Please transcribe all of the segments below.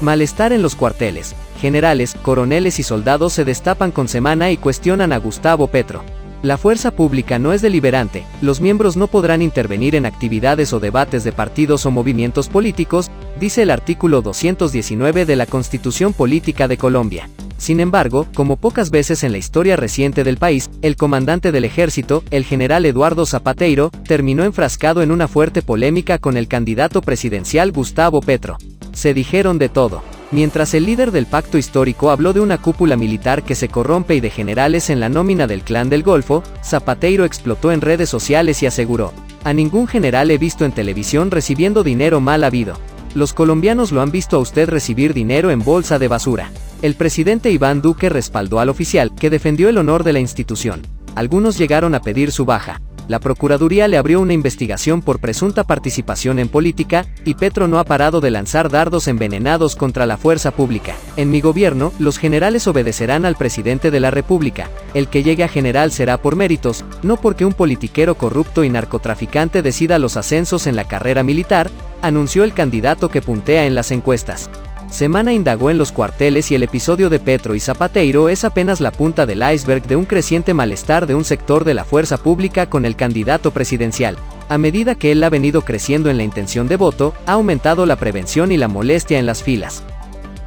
Malestar en los cuarteles. Generales, coroneles y soldados se destapan con semana y cuestionan a Gustavo Petro. La fuerza pública no es deliberante, los miembros no podrán intervenir en actividades o debates de partidos o movimientos políticos, dice el artículo 219 de la Constitución Política de Colombia. Sin embargo, como pocas veces en la historia reciente del país, el comandante del ejército, el general Eduardo Zapateiro, terminó enfrascado en una fuerte polémica con el candidato presidencial Gustavo Petro. Se dijeron de todo. Mientras el líder del pacto histórico habló de una cúpula militar que se corrompe y de generales en la nómina del clan del Golfo, Zapateiro explotó en redes sociales y aseguró, a ningún general he visto en televisión recibiendo dinero mal habido. Los colombianos lo han visto a usted recibir dinero en bolsa de basura. El presidente Iván Duque respaldó al oficial, que defendió el honor de la institución. Algunos llegaron a pedir su baja la Procuraduría le abrió una investigación por presunta participación en política, y Petro no ha parado de lanzar dardos envenenados contra la fuerza pública. En mi gobierno, los generales obedecerán al presidente de la República. El que llegue a general será por méritos, no porque un politiquero corrupto y narcotraficante decida los ascensos en la carrera militar, anunció el candidato que puntea en las encuestas. Semana indagó en los cuarteles y el episodio de Petro y Zapateiro es apenas la punta del iceberg de un creciente malestar de un sector de la fuerza pública con el candidato presidencial. A medida que él ha venido creciendo en la intención de voto, ha aumentado la prevención y la molestia en las filas.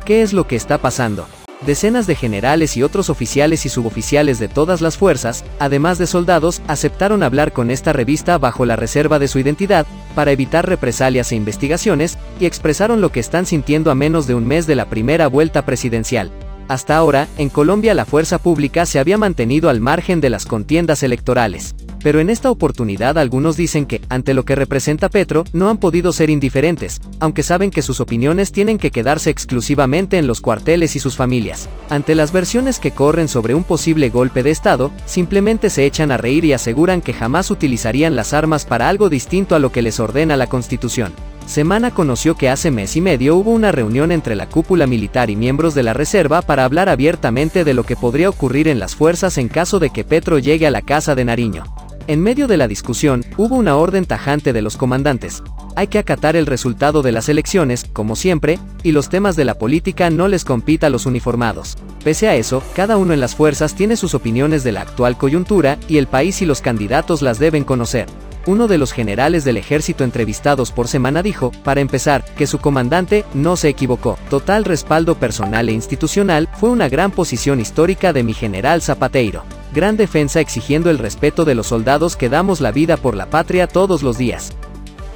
¿Qué es lo que está pasando? Decenas de generales y otros oficiales y suboficiales de todas las fuerzas, además de soldados, aceptaron hablar con esta revista bajo la reserva de su identidad, para evitar represalias e investigaciones, y expresaron lo que están sintiendo a menos de un mes de la primera vuelta presidencial. Hasta ahora, en Colombia la fuerza pública se había mantenido al margen de las contiendas electorales. Pero en esta oportunidad algunos dicen que, ante lo que representa Petro, no han podido ser indiferentes, aunque saben que sus opiniones tienen que quedarse exclusivamente en los cuarteles y sus familias. Ante las versiones que corren sobre un posible golpe de Estado, simplemente se echan a reír y aseguran que jamás utilizarían las armas para algo distinto a lo que les ordena la Constitución. Semana conoció que hace mes y medio hubo una reunión entre la cúpula militar y miembros de la Reserva para hablar abiertamente de lo que podría ocurrir en las fuerzas en caso de que Petro llegue a la Casa de Nariño. En medio de la discusión, hubo una orden tajante de los comandantes. Hay que acatar el resultado de las elecciones, como siempre, y los temas de la política no les compita a los uniformados. Pese a eso, cada uno en las fuerzas tiene sus opiniones de la actual coyuntura, y el país y los candidatos las deben conocer. Uno de los generales del ejército entrevistados por semana dijo, para empezar, que su comandante no se equivocó. Total respaldo personal e institucional fue una gran posición histórica de mi general Zapateiro gran defensa exigiendo el respeto de los soldados que damos la vida por la patria todos los días.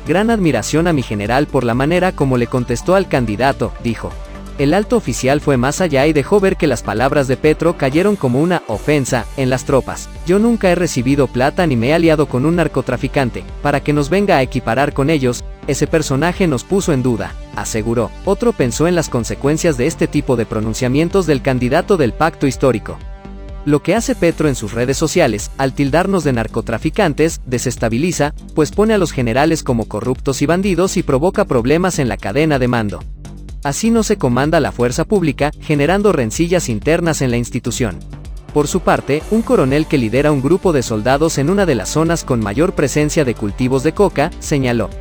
Gran admiración a mi general por la manera como le contestó al candidato, dijo. El alto oficial fue más allá y dejó ver que las palabras de Petro cayeron como una ofensa en las tropas. Yo nunca he recibido plata ni me he aliado con un narcotraficante, para que nos venga a equiparar con ellos, ese personaje nos puso en duda, aseguró. Otro pensó en las consecuencias de este tipo de pronunciamientos del candidato del pacto histórico. Lo que hace Petro en sus redes sociales, al tildarnos de narcotraficantes, desestabiliza, pues pone a los generales como corruptos y bandidos y provoca problemas en la cadena de mando. Así no se comanda la fuerza pública, generando rencillas internas en la institución. Por su parte, un coronel que lidera un grupo de soldados en una de las zonas con mayor presencia de cultivos de coca, señaló,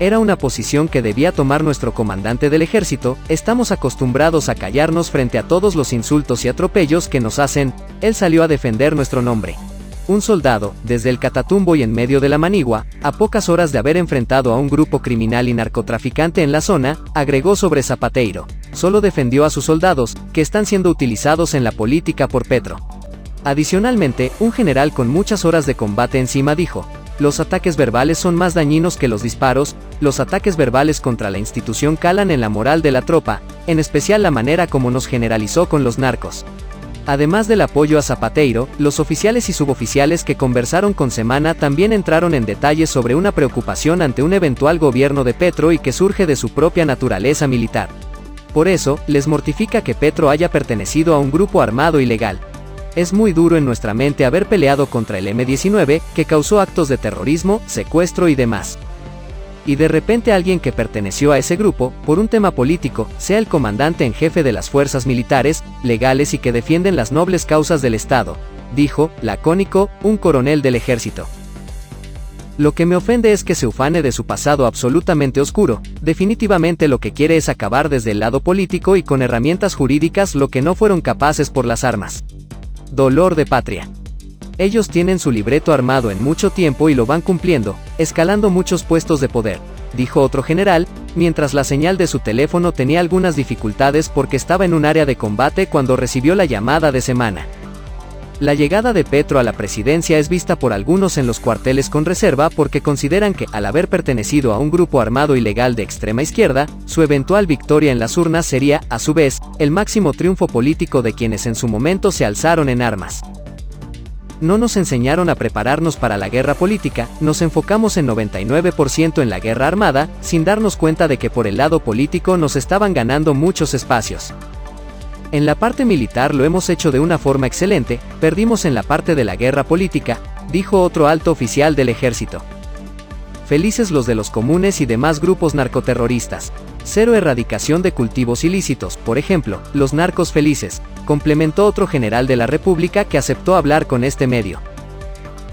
era una posición que debía tomar nuestro comandante del ejército, estamos acostumbrados a callarnos frente a todos los insultos y atropellos que nos hacen, él salió a defender nuestro nombre. Un soldado, desde el Catatumbo y en medio de la Manigua, a pocas horas de haber enfrentado a un grupo criminal y narcotraficante en la zona, agregó sobre Zapateiro. Solo defendió a sus soldados, que están siendo utilizados en la política por Petro. Adicionalmente, un general con muchas horas de combate encima dijo, los ataques verbales son más dañinos que los disparos, los ataques verbales contra la institución calan en la moral de la tropa, en especial la manera como nos generalizó con los narcos. Además del apoyo a Zapateiro, los oficiales y suboficiales que conversaron con Semana también entraron en detalles sobre una preocupación ante un eventual gobierno de Petro y que surge de su propia naturaleza militar. Por eso, les mortifica que Petro haya pertenecido a un grupo armado ilegal, es muy duro en nuestra mente haber peleado contra el M-19, que causó actos de terrorismo, secuestro y demás. Y de repente alguien que perteneció a ese grupo, por un tema político, sea el comandante en jefe de las fuerzas militares, legales y que defienden las nobles causas del Estado, dijo, lacónico, un coronel del ejército. Lo que me ofende es que se ufane de su pasado absolutamente oscuro, definitivamente lo que quiere es acabar desde el lado político y con herramientas jurídicas lo que no fueron capaces por las armas. Dolor de patria. Ellos tienen su libreto armado en mucho tiempo y lo van cumpliendo, escalando muchos puestos de poder, dijo otro general, mientras la señal de su teléfono tenía algunas dificultades porque estaba en un área de combate cuando recibió la llamada de semana. La llegada de Petro a la presidencia es vista por algunos en los cuarteles con reserva porque consideran que, al haber pertenecido a un grupo armado ilegal de extrema izquierda, su eventual victoria en las urnas sería, a su vez, el máximo triunfo político de quienes en su momento se alzaron en armas. No nos enseñaron a prepararnos para la guerra política, nos enfocamos en 99% en la guerra armada, sin darnos cuenta de que por el lado político nos estaban ganando muchos espacios. En la parte militar lo hemos hecho de una forma excelente, perdimos en la parte de la guerra política, dijo otro alto oficial del ejército. Felices los de los comunes y demás grupos narcoterroristas. Cero erradicación de cultivos ilícitos, por ejemplo, los narcos felices, complementó otro general de la República que aceptó hablar con este medio.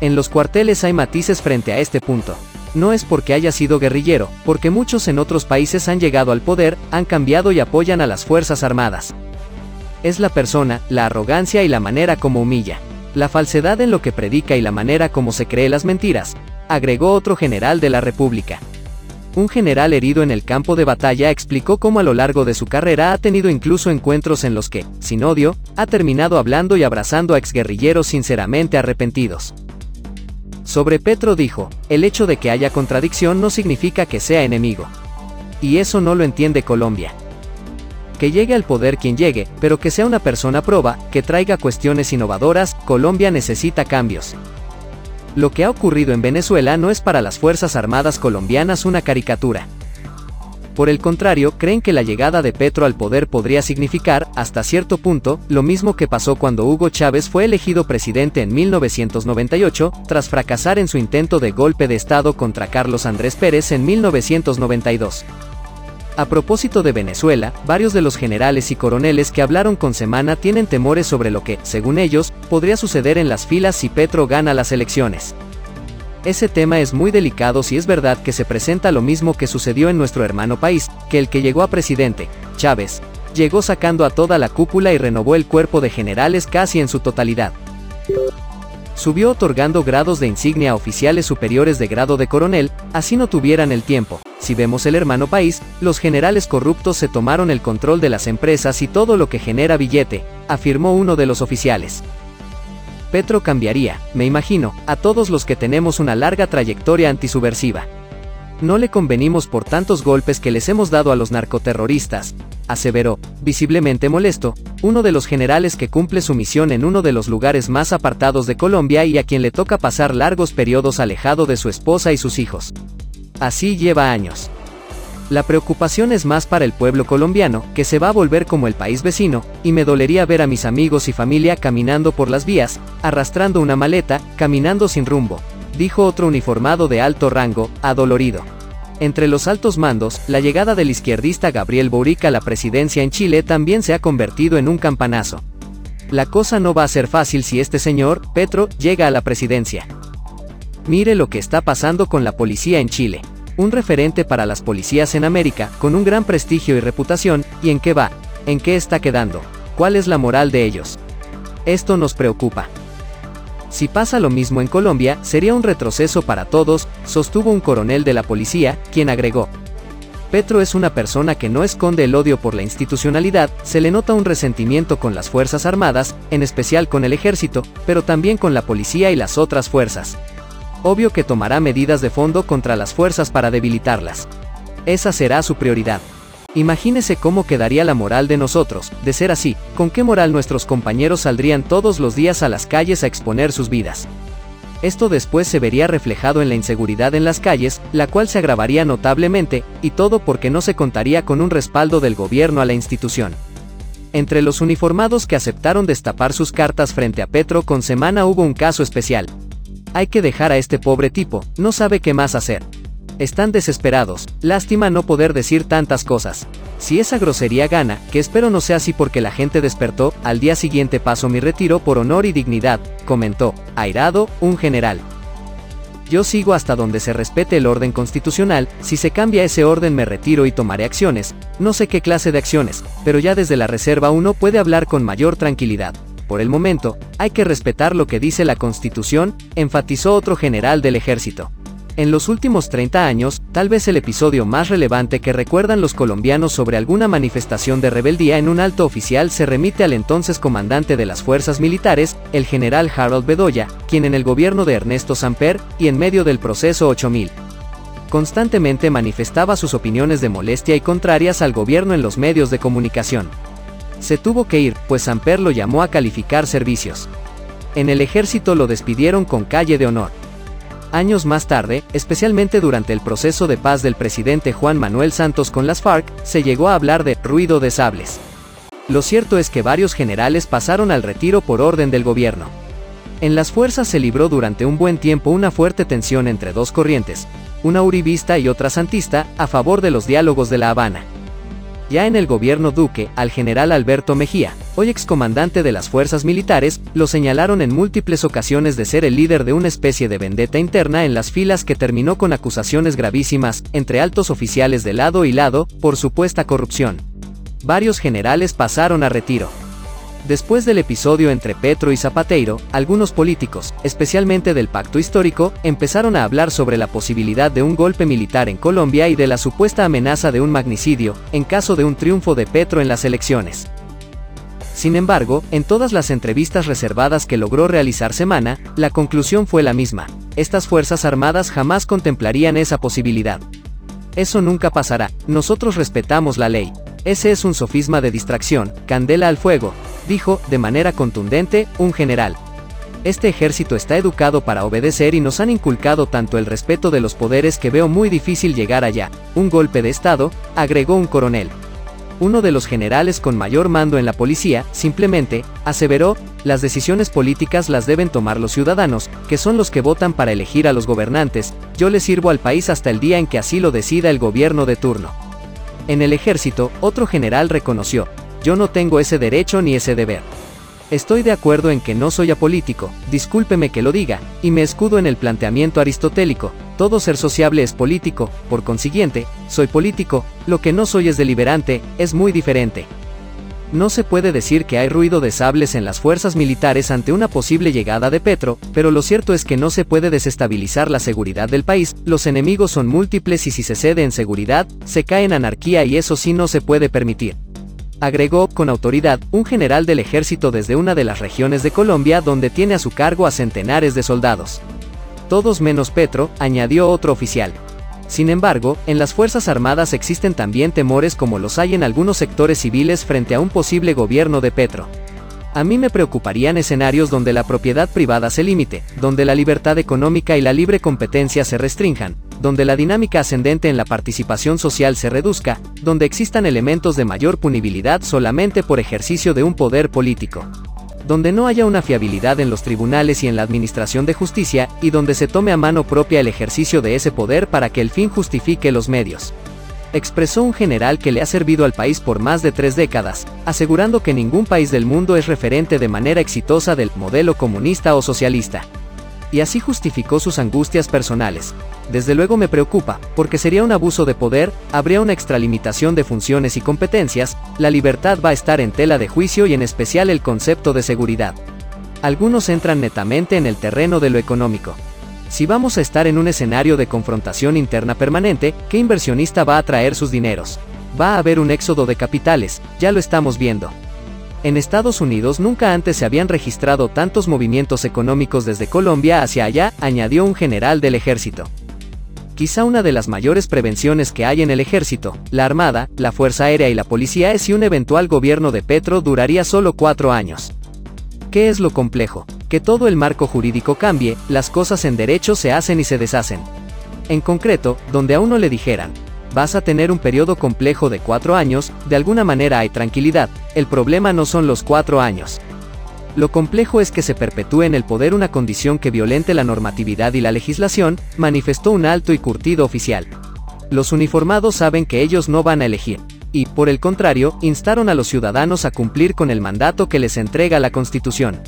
En los cuarteles hay matices frente a este punto. No es porque haya sido guerrillero, porque muchos en otros países han llegado al poder, han cambiado y apoyan a las Fuerzas Armadas es la persona, la arrogancia y la manera como humilla. La falsedad en lo que predica y la manera como se cree las mentiras, agregó otro general de la República. Un general herido en el campo de batalla explicó cómo a lo largo de su carrera ha tenido incluso encuentros en los que, sin odio, ha terminado hablando y abrazando a exguerrilleros sinceramente arrepentidos. Sobre Petro dijo, el hecho de que haya contradicción no significa que sea enemigo. Y eso no lo entiende Colombia que llegue al poder quien llegue, pero que sea una persona proba, que traiga cuestiones innovadoras, Colombia necesita cambios. Lo que ha ocurrido en Venezuela no es para las Fuerzas Armadas colombianas una caricatura. Por el contrario, creen que la llegada de Petro al poder podría significar, hasta cierto punto, lo mismo que pasó cuando Hugo Chávez fue elegido presidente en 1998, tras fracasar en su intento de golpe de Estado contra Carlos Andrés Pérez en 1992. A propósito de Venezuela, varios de los generales y coroneles que hablaron con Semana tienen temores sobre lo que, según ellos, podría suceder en las filas si Petro gana las elecciones. Ese tema es muy delicado si es verdad que se presenta lo mismo que sucedió en nuestro hermano país, que el que llegó a presidente, Chávez, llegó sacando a toda la cúpula y renovó el cuerpo de generales casi en su totalidad. Subió otorgando grados de insignia a oficiales superiores de grado de coronel, así no tuvieran el tiempo, si vemos el hermano país, los generales corruptos se tomaron el control de las empresas y todo lo que genera billete, afirmó uno de los oficiales. Petro cambiaría, me imagino, a todos los que tenemos una larga trayectoria antisubversiva. No le convenimos por tantos golpes que les hemos dado a los narcoterroristas, aseveró, visiblemente molesto, uno de los generales que cumple su misión en uno de los lugares más apartados de Colombia y a quien le toca pasar largos periodos alejado de su esposa y sus hijos. Así lleva años. La preocupación es más para el pueblo colombiano, que se va a volver como el país vecino, y me dolería ver a mis amigos y familia caminando por las vías, arrastrando una maleta, caminando sin rumbo, dijo otro uniformado de alto rango, adolorido. Entre los altos mandos, la llegada del izquierdista Gabriel Boric a la presidencia en Chile también se ha convertido en un campanazo. La cosa no va a ser fácil si este señor, Petro, llega a la presidencia. Mire lo que está pasando con la policía en Chile. Un referente para las policías en América, con un gran prestigio y reputación, ¿y en qué va? ¿En qué está quedando? ¿Cuál es la moral de ellos? Esto nos preocupa. Si pasa lo mismo en Colombia, sería un retroceso para todos, sostuvo un coronel de la policía, quien agregó. Petro es una persona que no esconde el odio por la institucionalidad, se le nota un resentimiento con las Fuerzas Armadas, en especial con el ejército, pero también con la policía y las otras fuerzas obvio que tomará medidas de fondo contra las fuerzas para debilitarlas. Esa será su prioridad. Imagínese cómo quedaría la moral de nosotros, de ser así, con qué moral nuestros compañeros saldrían todos los días a las calles a exponer sus vidas. Esto después se vería reflejado en la inseguridad en las calles, la cual se agravaría notablemente, y todo porque no se contaría con un respaldo del gobierno a la institución. Entre los uniformados que aceptaron destapar sus cartas frente a Petro con semana hubo un caso especial, hay que dejar a este pobre tipo, no sabe qué más hacer. Están desesperados, lástima no poder decir tantas cosas. Si esa grosería gana, que espero no sea así porque la gente despertó, al día siguiente paso mi retiro por honor y dignidad, comentó, airado, un general. Yo sigo hasta donde se respete el orden constitucional, si se cambia ese orden me retiro y tomaré acciones, no sé qué clase de acciones, pero ya desde la reserva uno puede hablar con mayor tranquilidad. Por el momento, hay que respetar lo que dice la Constitución, enfatizó otro general del ejército. En los últimos 30 años, tal vez el episodio más relevante que recuerdan los colombianos sobre alguna manifestación de rebeldía en un alto oficial se remite al entonces comandante de las fuerzas militares, el general Harold Bedoya, quien en el gobierno de Ernesto Samper, y en medio del proceso 8000, constantemente manifestaba sus opiniones de molestia y contrarias al gobierno en los medios de comunicación. Se tuvo que ir, pues Samper lo llamó a calificar servicios. En el ejército lo despidieron con calle de honor. Años más tarde, especialmente durante el proceso de paz del presidente Juan Manuel Santos con las FARC, se llegó a hablar de ruido de sables. Lo cierto es que varios generales pasaron al retiro por orden del gobierno. En las fuerzas se libró durante un buen tiempo una fuerte tensión entre dos corrientes, una uribista y otra santista, a favor de los diálogos de La Habana. Ya en el gobierno Duque, al general Alberto Mejía, hoy excomandante de las fuerzas militares, lo señalaron en múltiples ocasiones de ser el líder de una especie de vendetta interna en las filas que terminó con acusaciones gravísimas, entre altos oficiales de lado y lado, por supuesta corrupción. Varios generales pasaron a retiro. Después del episodio entre Petro y Zapateiro, algunos políticos, especialmente del pacto histórico, empezaron a hablar sobre la posibilidad de un golpe militar en Colombia y de la supuesta amenaza de un magnicidio, en caso de un triunfo de Petro en las elecciones. Sin embargo, en todas las entrevistas reservadas que logró realizar Semana, la conclusión fue la misma. Estas Fuerzas Armadas jamás contemplarían esa posibilidad. Eso nunca pasará, nosotros respetamos la ley. Ese es un sofisma de distracción, candela al fuego, dijo, de manera contundente, un general. Este ejército está educado para obedecer y nos han inculcado tanto el respeto de los poderes que veo muy difícil llegar allá. Un golpe de Estado, agregó un coronel. Uno de los generales con mayor mando en la policía, simplemente, aseveró, las decisiones políticas las deben tomar los ciudadanos, que son los que votan para elegir a los gobernantes, yo le sirvo al país hasta el día en que así lo decida el gobierno de turno. En el ejército, otro general reconoció, yo no tengo ese derecho ni ese deber. Estoy de acuerdo en que no soy apolítico, discúlpeme que lo diga, y me escudo en el planteamiento aristotélico, todo ser sociable es político, por consiguiente, soy político, lo que no soy es deliberante, es muy diferente. No se puede decir que hay ruido de sables en las fuerzas militares ante una posible llegada de Petro, pero lo cierto es que no se puede desestabilizar la seguridad del país, los enemigos son múltiples y si se cede en seguridad, se cae en anarquía y eso sí no se puede permitir agregó con autoridad un general del ejército desde una de las regiones de Colombia donde tiene a su cargo a centenares de soldados. Todos menos Petro, añadió otro oficial. Sin embargo, en las Fuerzas Armadas existen también temores como los hay en algunos sectores civiles frente a un posible gobierno de Petro. A mí me preocuparían escenarios donde la propiedad privada se limite, donde la libertad económica y la libre competencia se restrinjan, donde la dinámica ascendente en la participación social se reduzca, donde existan elementos de mayor punibilidad solamente por ejercicio de un poder político donde no haya una fiabilidad en los tribunales y en la administración de justicia, y donde se tome a mano propia el ejercicio de ese poder para que el fin justifique los medios. Expresó un general que le ha servido al país por más de tres décadas, asegurando que ningún país del mundo es referente de manera exitosa del modelo comunista o socialista y así justificó sus angustias personales. Desde luego me preocupa, porque sería un abuso de poder, habría una extralimitación de funciones y competencias, la libertad va a estar en tela de juicio y en especial el concepto de seguridad. Algunos entran netamente en el terreno de lo económico. Si vamos a estar en un escenario de confrontación interna permanente, ¿qué inversionista va a traer sus dineros? Va a haber un éxodo de capitales, ya lo estamos viendo. En Estados Unidos nunca antes se habían registrado tantos movimientos económicos desde Colombia hacia allá, añadió un general del ejército. Quizá una de las mayores prevenciones que hay en el ejército, la Armada, la Fuerza Aérea y la Policía es si un eventual gobierno de Petro duraría solo cuatro años. ¿Qué es lo complejo? Que todo el marco jurídico cambie, las cosas en derecho se hacen y se deshacen. En concreto, donde a uno le dijeran, vas a tener un periodo complejo de cuatro años, de alguna manera hay tranquilidad, el problema no son los cuatro años. Lo complejo es que se perpetúe en el poder una condición que violente la normatividad y la legislación, manifestó un alto y curtido oficial. Los uniformados saben que ellos no van a elegir, y, por el contrario, instaron a los ciudadanos a cumplir con el mandato que les entrega la Constitución.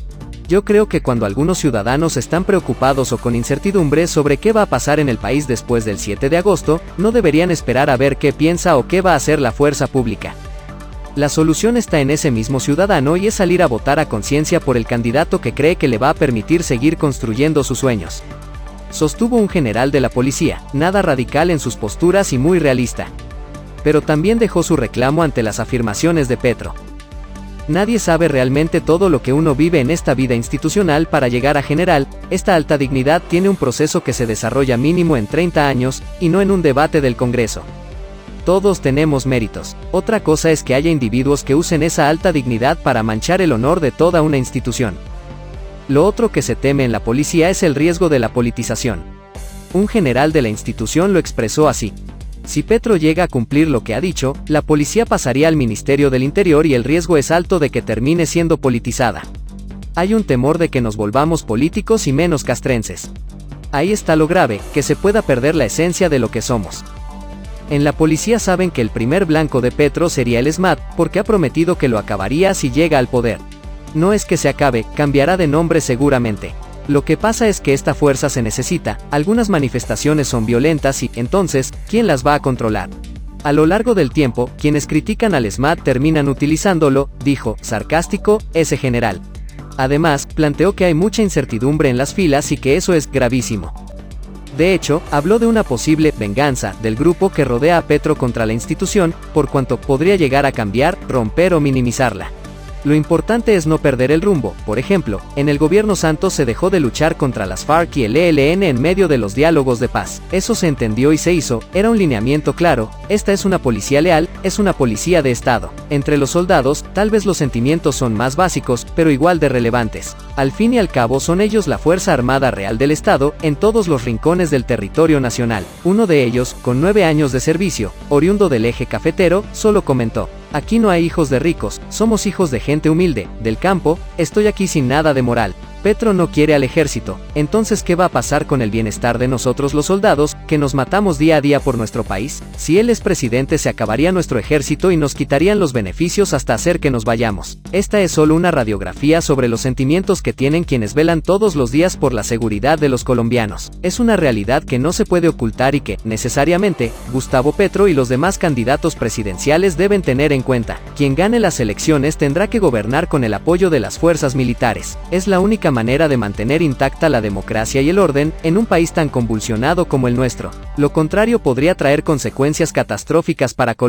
Yo creo que cuando algunos ciudadanos están preocupados o con incertidumbre sobre qué va a pasar en el país después del 7 de agosto, no deberían esperar a ver qué piensa o qué va a hacer la fuerza pública. La solución está en ese mismo ciudadano y es salir a votar a conciencia por el candidato que cree que le va a permitir seguir construyendo sus sueños. Sostuvo un general de la policía, nada radical en sus posturas y muy realista. Pero también dejó su reclamo ante las afirmaciones de Petro. Nadie sabe realmente todo lo que uno vive en esta vida institucional para llegar a general, esta alta dignidad tiene un proceso que se desarrolla mínimo en 30 años, y no en un debate del Congreso. Todos tenemos méritos, otra cosa es que haya individuos que usen esa alta dignidad para manchar el honor de toda una institución. Lo otro que se teme en la policía es el riesgo de la politización. Un general de la institución lo expresó así. Si Petro llega a cumplir lo que ha dicho, la policía pasaría al Ministerio del Interior y el riesgo es alto de que termine siendo politizada. Hay un temor de que nos volvamos políticos y menos castrenses. Ahí está lo grave, que se pueda perder la esencia de lo que somos. En la policía saben que el primer blanco de Petro sería el SMAT, porque ha prometido que lo acabaría si llega al poder. No es que se acabe, cambiará de nombre seguramente. Lo que pasa es que esta fuerza se necesita, algunas manifestaciones son violentas y, entonces, ¿quién las va a controlar? A lo largo del tiempo, quienes critican al SMAT terminan utilizándolo, dijo, sarcástico, ese general. Además, planteó que hay mucha incertidumbre en las filas y que eso es gravísimo. De hecho, habló de una posible venganza del grupo que rodea a Petro contra la institución, por cuanto podría llegar a cambiar, romper o minimizarla. Lo importante es no perder el rumbo, por ejemplo, en el gobierno Santos se dejó de luchar contra las FARC y el ELN en medio de los diálogos de paz. Eso se entendió y se hizo, era un lineamiento claro, esta es una policía leal, es una policía de Estado. Entre los soldados, tal vez los sentimientos son más básicos, pero igual de relevantes. Al fin y al cabo son ellos la Fuerza Armada Real del Estado, en todos los rincones del territorio nacional. Uno de ellos, con nueve años de servicio, oriundo del eje cafetero, solo comentó, Aquí no hay hijos de ricos, somos hijos de gente humilde, del campo, estoy aquí sin nada de moral, Petro no quiere al ejército, entonces ¿qué va a pasar con el bienestar de nosotros los soldados, que nos matamos día a día por nuestro país? Si él es presidente se acabaría nuestro ejército y nos quitarían los beneficios hasta hacer que nos vayamos. Esta es solo una radiografía sobre los sentimientos que tienen quienes velan todos los días por la seguridad de los colombianos. Es una realidad que no se puede ocultar y que, necesariamente, Gustavo Petro y los demás candidatos presidenciales deben tener en cuenta. Quien gane las elecciones tendrá que gobernar con el apoyo de las fuerzas militares. Es la única manera de mantener intacta la democracia y el orden en un país tan convulsionado como el nuestro. Lo contrario podría traer consecuencias catastróficas para Colombia.